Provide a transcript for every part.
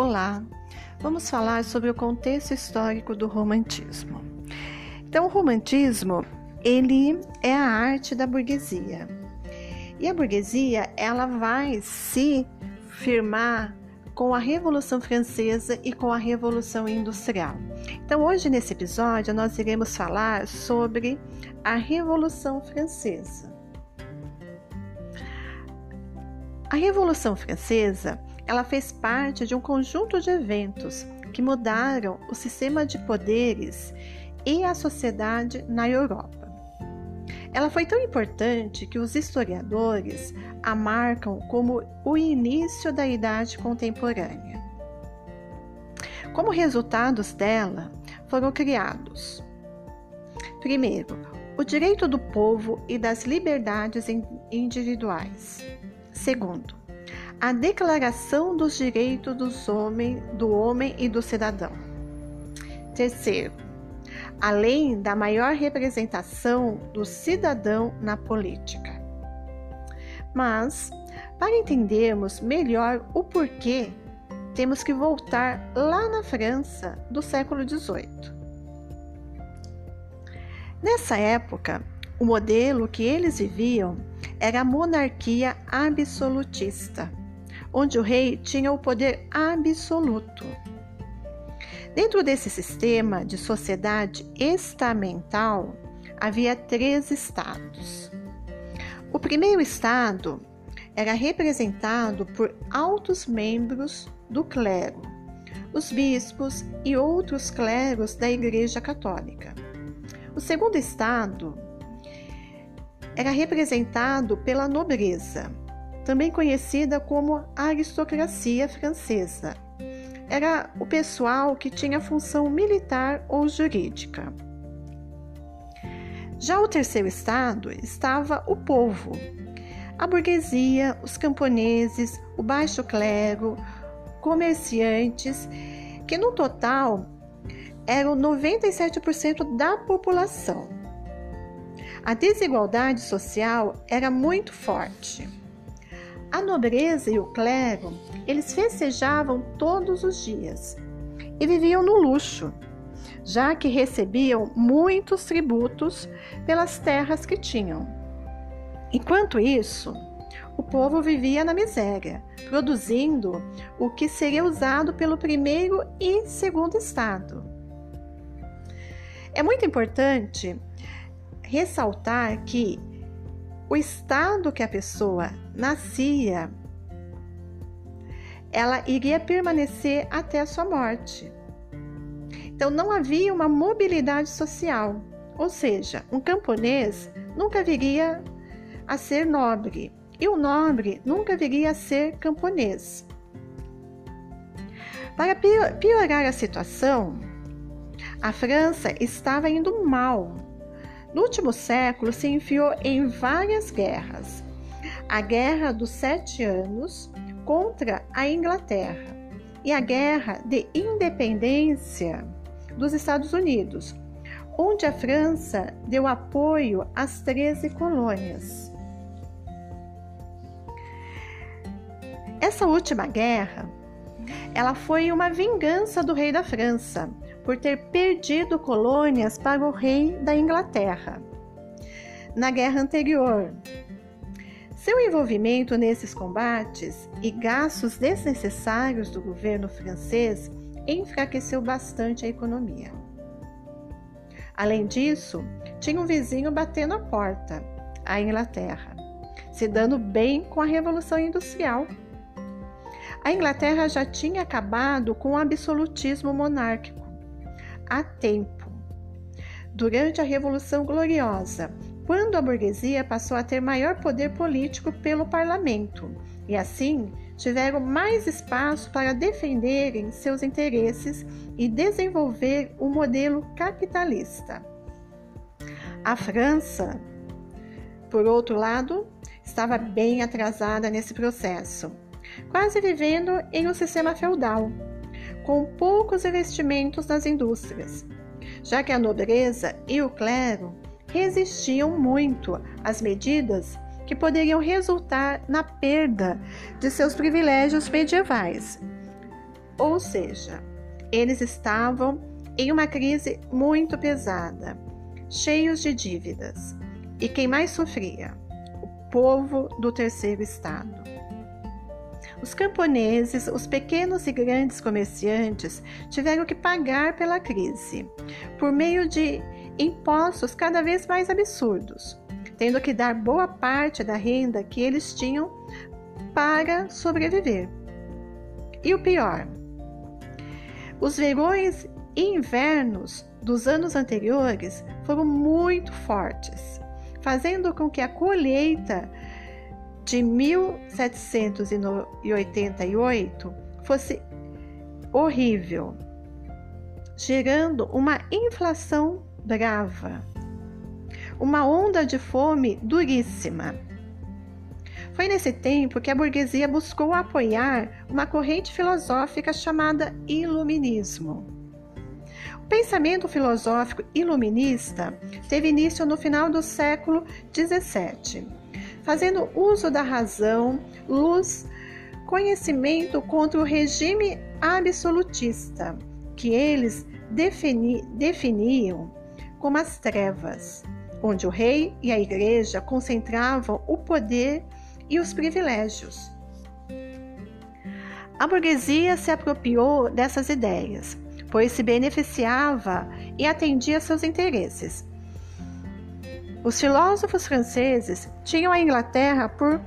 Olá, vamos falar sobre o contexto histórico do romantismo. Então, o romantismo, ele é a arte da burguesia. E a burguesia, ela vai se firmar com a Revolução Francesa e com a Revolução Industrial. Então, hoje nesse episódio, nós iremos falar sobre a Revolução Francesa. A Revolução Francesa ela fez parte de um conjunto de eventos que mudaram o sistema de poderes e a sociedade na Europa. Ela foi tão importante que os historiadores a marcam como o início da Idade Contemporânea. Como resultados dela, foram criados: primeiro, o direito do povo e das liberdades individuais. Segundo, a Declaração dos Direitos dos homem, do Homem e do Cidadão. Terceiro, além da maior representação do cidadão na política. Mas, para entendermos melhor o porquê, temos que voltar lá na França do século XVIII. Nessa época, o modelo que eles viviam era a monarquia absolutista onde o rei tinha o poder absoluto. Dentro desse sistema de sociedade estamental, havia três estados. O primeiro estado era representado por altos membros do clero, os bispos e outros cleros da Igreja Católica. O segundo estado era representado pela nobreza, também conhecida como aristocracia francesa. Era o pessoal que tinha função militar ou jurídica. Já o terceiro estado estava o povo, a burguesia, os camponeses, o baixo clero, comerciantes, que no total eram 97% da população. A desigualdade social era muito forte. A nobreza e o clero, eles festejavam todos os dias e viviam no luxo, já que recebiam muitos tributos pelas terras que tinham. Enquanto isso, o povo vivia na miséria, produzindo o que seria usado pelo primeiro e segundo estado. É muito importante ressaltar que o estado que a pessoa nascia, ela iria permanecer até a sua morte. Então não havia uma mobilidade social, ou seja, um camponês nunca viria a ser nobre e o nobre nunca viria a ser camponês. Para piorar a situação, a França estava indo mal no último século, se enfiou em várias guerras. A Guerra dos Sete Anos contra a Inglaterra e a Guerra de Independência dos Estados Unidos, onde a França deu apoio às 13 colônias. Essa última guerra, ela foi uma vingança do rei da França, por ter perdido colônias para o rei da Inglaterra. Na guerra anterior, seu envolvimento nesses combates e gastos desnecessários do governo francês enfraqueceu bastante a economia. Além disso, tinha um vizinho batendo a porta, a Inglaterra, se dando bem com a Revolução Industrial. A Inglaterra já tinha acabado com o absolutismo monárquico há tempo. Durante a Revolução Gloriosa, quando a burguesia passou a ter maior poder político pelo parlamento, e assim tiveram mais espaço para defenderem seus interesses e desenvolver um modelo capitalista. A França, por outro lado, estava bem atrasada nesse processo, quase vivendo em um sistema feudal com poucos investimentos nas indústrias, já que a nobreza e o clero resistiam muito às medidas que poderiam resultar na perda de seus privilégios medievais, Ou seja, eles estavam em uma crise muito pesada, cheios de dívidas. E quem mais sofria? O povo do terceiro estado. Os camponeses, os pequenos e grandes comerciantes tiveram que pagar pela crise por meio de impostos cada vez mais absurdos, tendo que dar boa parte da renda que eles tinham para sobreviver. E o pior, os verões e invernos dos anos anteriores foram muito fortes, fazendo com que a colheita de 1788 fosse horrível, gerando uma inflação brava, uma onda de fome duríssima. Foi nesse tempo que a burguesia buscou apoiar uma corrente filosófica chamada Iluminismo. O pensamento filosófico iluminista teve início no final do século XVII, fazendo uso da razão, luz, conhecimento contra o regime absolutista, que eles defini definiam como as trevas, onde o rei e a igreja concentravam o poder e os privilégios. A burguesia se apropriou dessas ideias, pois se beneficiava e atendia seus interesses. Os filósofos franceses tinham a Inglaterra por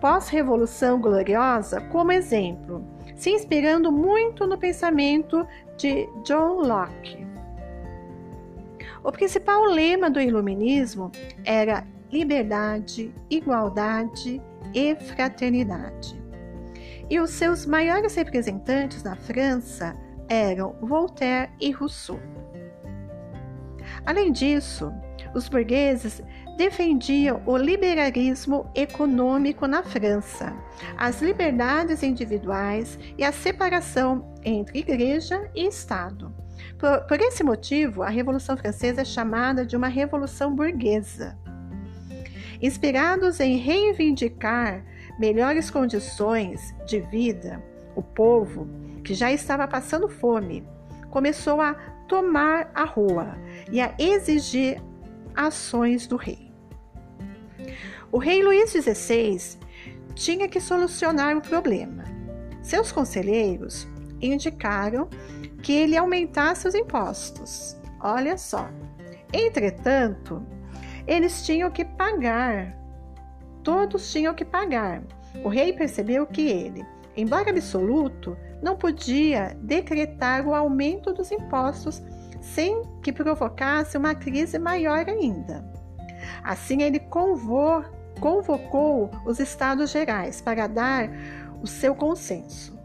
pós-revolução gloriosa como exemplo, se inspirando muito no pensamento de John Locke. O principal lema do iluminismo era liberdade, igualdade e fraternidade. E os seus maiores representantes na França eram Voltaire e Rousseau. Além disso, os burgueses defendiam o liberalismo econômico na França, as liberdades individuais e a separação entre igreja e Estado. Por, por esse motivo, a Revolução Francesa é chamada de uma revolução burguesa. Inspirados em reivindicar melhores condições de vida, o povo, que já estava passando fome, começou a tomar a rua e a exigir ações do rei. O rei Luís XVI tinha que solucionar o problema. Seus conselheiros indicaram que ele aumentasse os impostos. Olha só. Entretanto, eles tinham que pagar. Todos tinham que pagar. O rei percebeu que ele, embora absoluto, não podia decretar o aumento dos impostos sem que provocasse uma crise maior ainda. Assim, ele convocou os Estados Gerais para dar o seu consenso.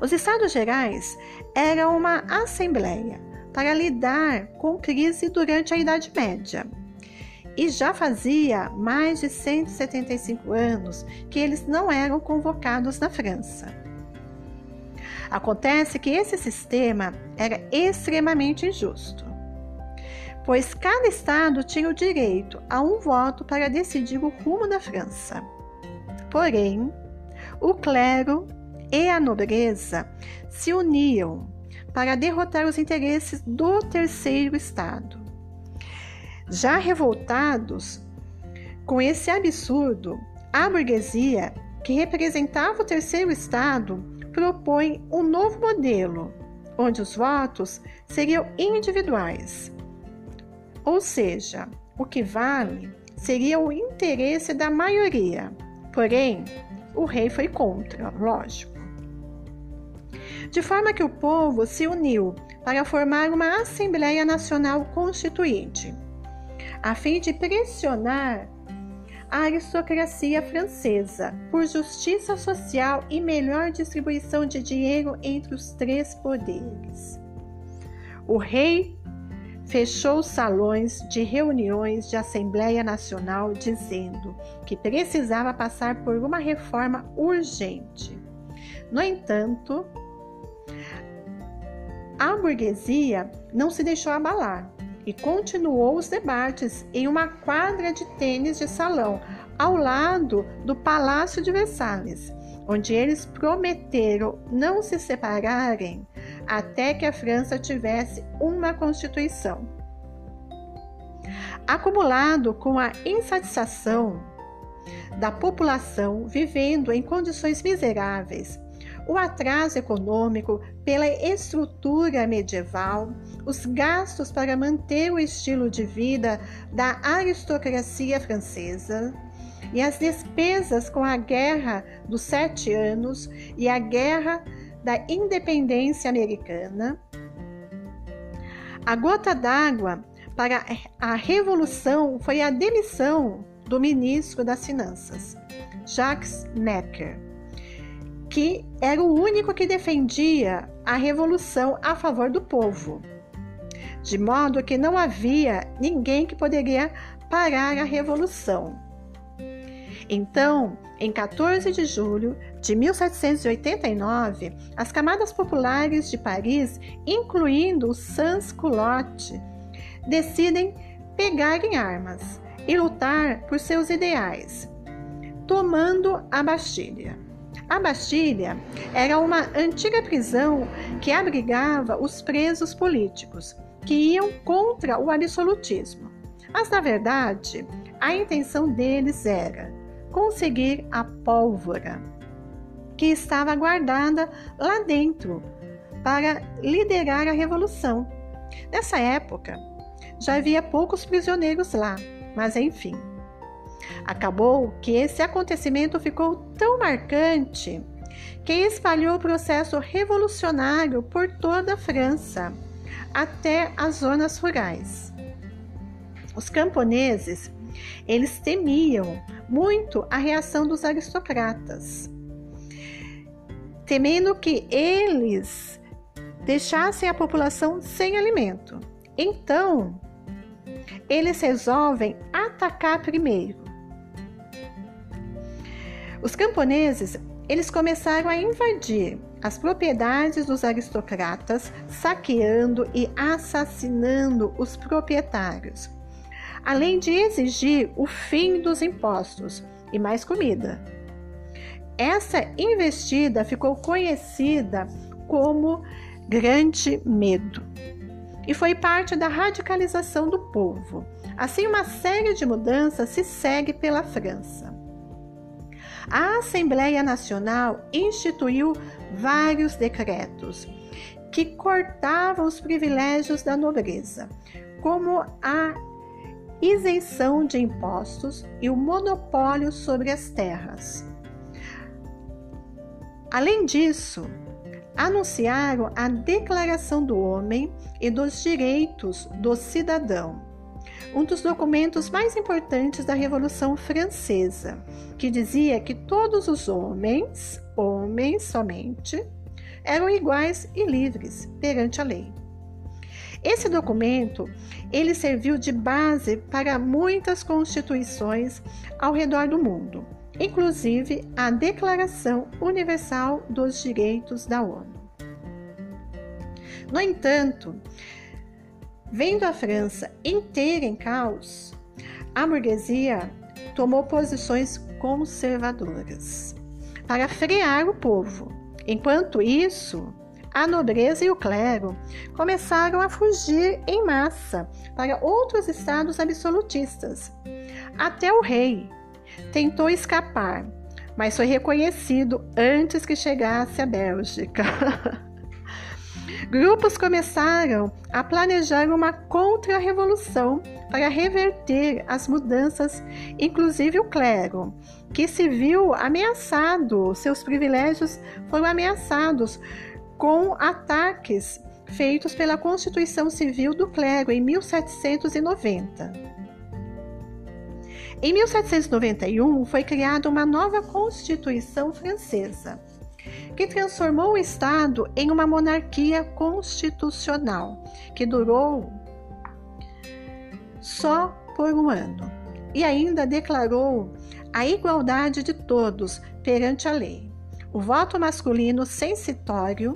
Os Estados Gerais eram uma assembleia para lidar com crise durante a Idade Média. E já fazia mais de 175 anos que eles não eram convocados na França. Acontece que esse sistema era extremamente injusto, pois cada estado tinha o direito a um voto para decidir o rumo da França. Porém, o clero e a nobreza se uniam para derrotar os interesses do terceiro estado. Já revoltados com esse absurdo, a burguesia, que representava o terceiro estado, propõe um novo modelo, onde os votos seriam individuais. Ou seja, o que vale seria o interesse da maioria. Porém, o rei foi contra, lógico de forma que o povo se uniu para formar uma Assembleia Nacional Constituinte, a fim de pressionar a aristocracia francesa por justiça social e melhor distribuição de dinheiro entre os três poderes. O rei fechou salões de reuniões de Assembleia Nacional dizendo que precisava passar por uma reforma urgente. No entanto, a burguesia não se deixou abalar e continuou os debates em uma quadra de tênis de salão ao lado do Palácio de Versalhes, onde eles prometeram não se separarem até que a França tivesse uma constituição. Acumulado com a insatisfação da população vivendo em condições miseráveis, o atraso econômico pela estrutura medieval, os gastos para manter o estilo de vida da aristocracia francesa e as despesas com a Guerra dos Sete Anos e a Guerra da Independência Americana. A gota d'água para a Revolução foi a demissão do ministro das Finanças, Jacques Necker que era o único que defendia a revolução a favor do povo, de modo que não havia ninguém que poderia parar a revolução. Então, em 14 de julho de 1789, as camadas populares de Paris, incluindo os sans-culottes, decidem pegar em armas e lutar por seus ideais, tomando a Bastilha. A Bastilha era uma antiga prisão que abrigava os presos políticos que iam contra o absolutismo. Mas, na verdade, a intenção deles era conseguir a pólvora que estava guardada lá dentro para liderar a revolução. Nessa época, já havia poucos prisioneiros lá, mas enfim. Acabou que esse acontecimento ficou tão marcante que espalhou o processo revolucionário por toda a França, até as zonas rurais. Os camponeses, eles temiam muito a reação dos aristocratas, temendo que eles deixassem a população sem alimento. Então, eles resolvem atacar primeiro. Os camponeses, eles começaram a invadir as propriedades dos aristocratas, saqueando e assassinando os proprietários, além de exigir o fim dos impostos e mais comida. Essa investida ficou conhecida como Grande Medo e foi parte da radicalização do povo. Assim, uma série de mudanças se segue pela França. A Assembleia Nacional instituiu vários decretos que cortavam os privilégios da nobreza, como a isenção de impostos e o monopólio sobre as terras. Além disso, anunciaram a Declaração do Homem e dos Direitos do Cidadão, um dos documentos mais importantes da Revolução Francesa, que dizia que todos os homens, homens somente, eram iguais e livres perante a lei. Esse documento, ele serviu de base para muitas constituições ao redor do mundo, inclusive a Declaração Universal dos Direitos da ONU. No entanto, Vendo a França inteira em caos, a burguesia tomou posições conservadoras para frear o povo. Enquanto isso, a nobreza e o clero começaram a fugir em massa para outros estados absolutistas. Até o rei tentou escapar, mas foi reconhecido antes que chegasse à Bélgica. Grupos começaram a planejar uma contra-revolução para reverter as mudanças, inclusive o clero, que se viu ameaçado, seus privilégios foram ameaçados com ataques feitos pela Constituição Civil do Clero em 1790. Em 1791 foi criada uma nova Constituição Francesa que transformou o Estado em uma monarquia constitucional, que durou só por um ano, e ainda declarou a igualdade de todos perante a lei, o voto masculino censitório,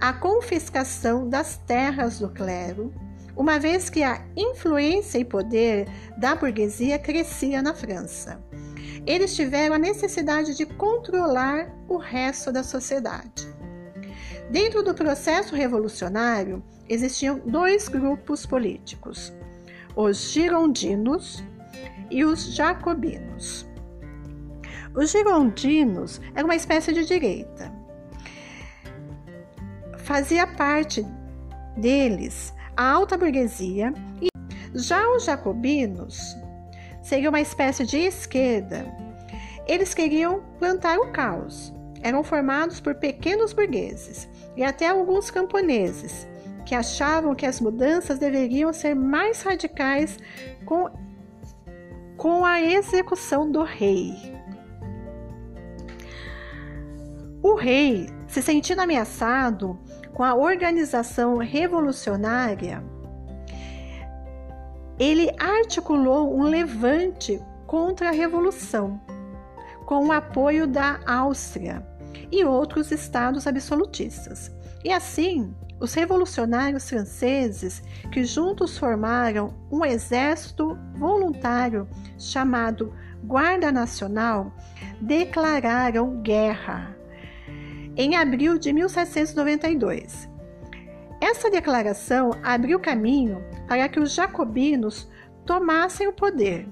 a confiscação das terras do clero, uma vez que a influência e poder da burguesia crescia na França. Eles tiveram a necessidade de controlar o resto da sociedade. Dentro do processo revolucionário, existiam dois grupos políticos: os girondinos e os jacobinos. Os girondinos eram uma espécie de direita. Fazia parte deles a alta burguesia e já os jacobinos seriam uma espécie de esquerda. Eles queriam plantar o caos. Eram formados por pequenos burgueses e até alguns camponeses que achavam que as mudanças deveriam ser mais radicais com, com a execução do rei. O rei, se sentindo ameaçado com a organização revolucionária, ele articulou um levante contra a revolução, com o apoio da Áustria e outros estados absolutistas. E assim, os revolucionários franceses, que juntos formaram um exército voluntário chamado Guarda Nacional, declararam guerra em abril de 1792. Essa declaração abriu caminho para que os jacobinos tomassem o poder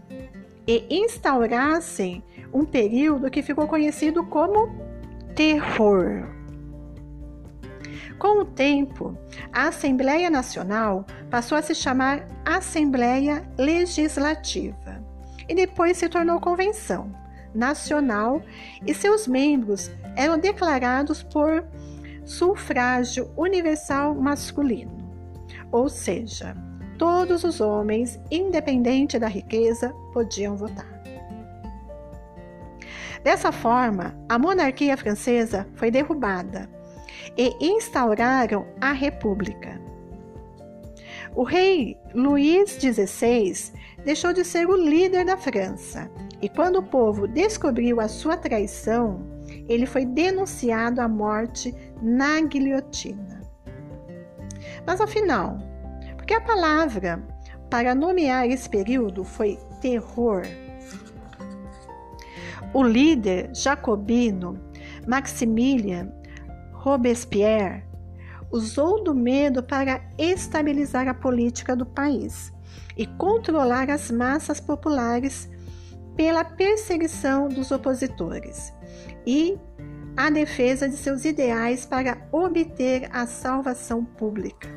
e instaurassem um período que ficou conhecido como terror. Com o tempo, a Assembleia Nacional passou a se chamar Assembleia Legislativa e depois se tornou Convenção Nacional e seus membros eram declarados por sufrágio universal masculino, ou seja, todos os homens, independente da riqueza, podiam votar. Dessa forma, a monarquia francesa foi derrubada e instauraram a República. O rei Luís XVI deixou de ser o líder da França e, quando o povo descobriu a sua traição, ele foi denunciado à morte na guilhotina. Mas afinal, por que a palavra para nomear esse período foi terror? O líder jacobino Maximilien Robespierre usou do medo para estabilizar a política do país e controlar as massas populares pela perseguição dos opositores e a defesa de seus ideais para obter a salvação pública.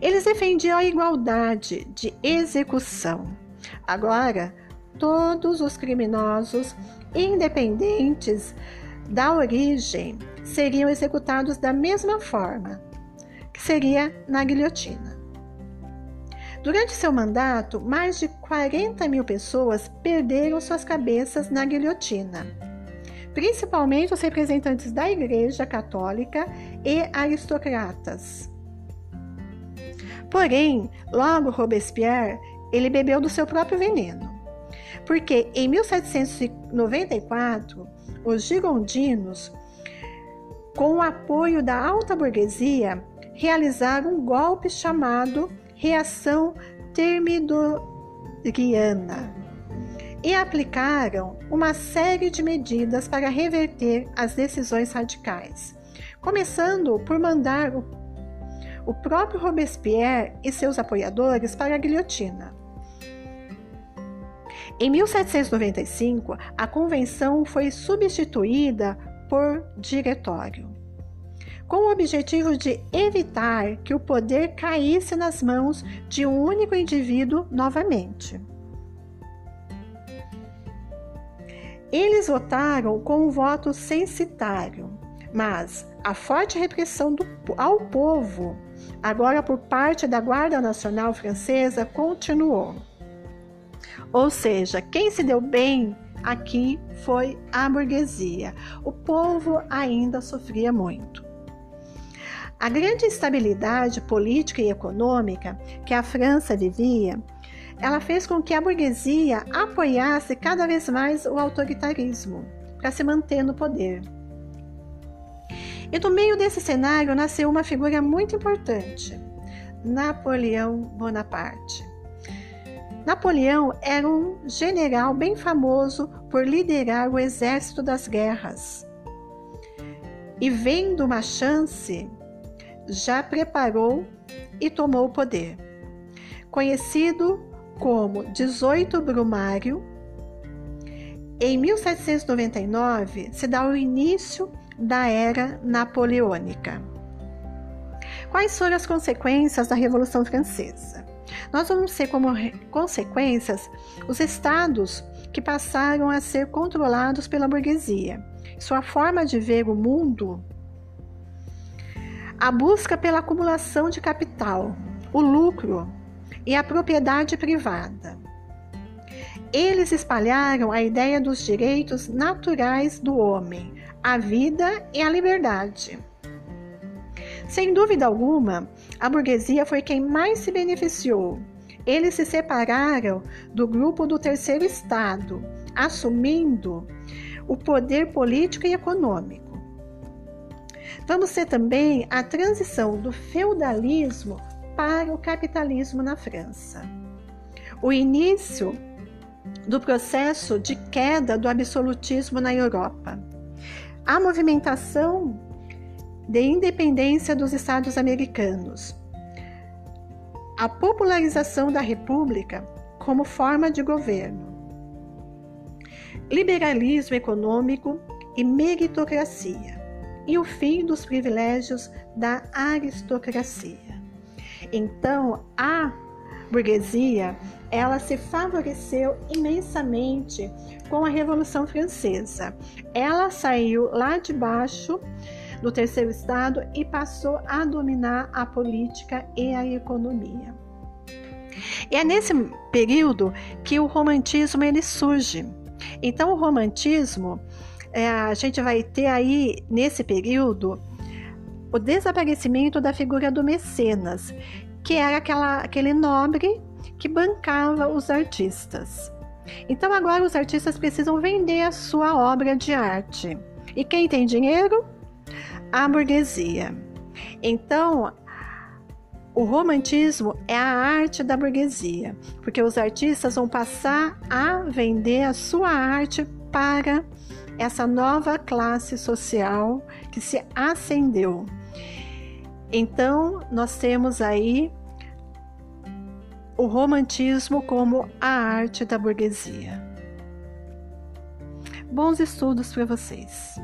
Eles defendiam a igualdade de execução. Agora, todos os criminosos, independentes da origem, seriam executados da mesma forma, que seria na guilhotina. Durante seu mandato, mais de 40 mil pessoas perderam suas cabeças na guilhotina, principalmente os representantes da Igreja Católica e aristocratas. Porém, logo Robespierre, ele bebeu do seu próprio veneno, porque em 1794, os girondinos, com o apoio da alta burguesia, realizaram um golpe chamado reação termidoriana e aplicaram uma série de medidas para reverter as decisões radicais, começando por mandar o, o próprio Robespierre e seus apoiadores para a guilhotina. Em 1795, a convenção foi substituída por diretório com o objetivo de evitar que o poder caísse nas mãos de um único indivíduo novamente. Eles votaram com um voto censitário, mas a forte repressão do, ao povo, agora por parte da Guarda Nacional Francesa, continuou. Ou seja, quem se deu bem aqui foi a burguesia. O povo ainda sofria muito. A grande instabilidade política e econômica que a França vivia, ela fez com que a burguesia apoiasse cada vez mais o autoritarismo para se manter no poder. E no meio desse cenário nasceu uma figura muito importante, Napoleão Bonaparte. Napoleão era um general bem famoso por liderar o exército das guerras. E vendo uma chance, já preparou e tomou o poder. Conhecido como 18 Brumário, em 1799 se dá o início da era napoleônica. Quais foram as consequências da Revolução Francesa? Nós vamos ter como consequências os estados que passaram a ser controlados pela burguesia. Sua forma de ver o mundo, a busca pela acumulação de capital, o lucro e a propriedade privada. Eles espalharam a ideia dos direitos naturais do homem, a vida e a liberdade. Sem dúvida alguma, a burguesia foi quem mais se beneficiou. Eles se separaram do grupo do terceiro Estado, assumindo o poder político e econômico. Vamos ter também a transição do feudalismo para o capitalismo na França. O início do processo de queda do absolutismo na Europa. A movimentação de independência dos Estados americanos. A popularização da República como forma de governo. Liberalismo econômico e meritocracia. E o fim dos privilégios da aristocracia. Então, a burguesia, ela se favoreceu imensamente com a Revolução Francesa. Ela saiu lá de baixo do terceiro estado e passou a dominar a política e a economia. E é nesse período que o romantismo ele surge. Então o romantismo é, a gente vai ter aí nesse período o desaparecimento da figura do mecenas, que era aquela, aquele nobre que bancava os artistas. Então agora os artistas precisam vender a sua obra de arte. E quem tem dinheiro? A burguesia. Então, o romantismo é a arte da burguesia, porque os artistas vão passar a vender a sua arte para essa nova classe social que se ascendeu. Então, nós temos aí o romantismo como a arte da burguesia. Bons estudos para vocês!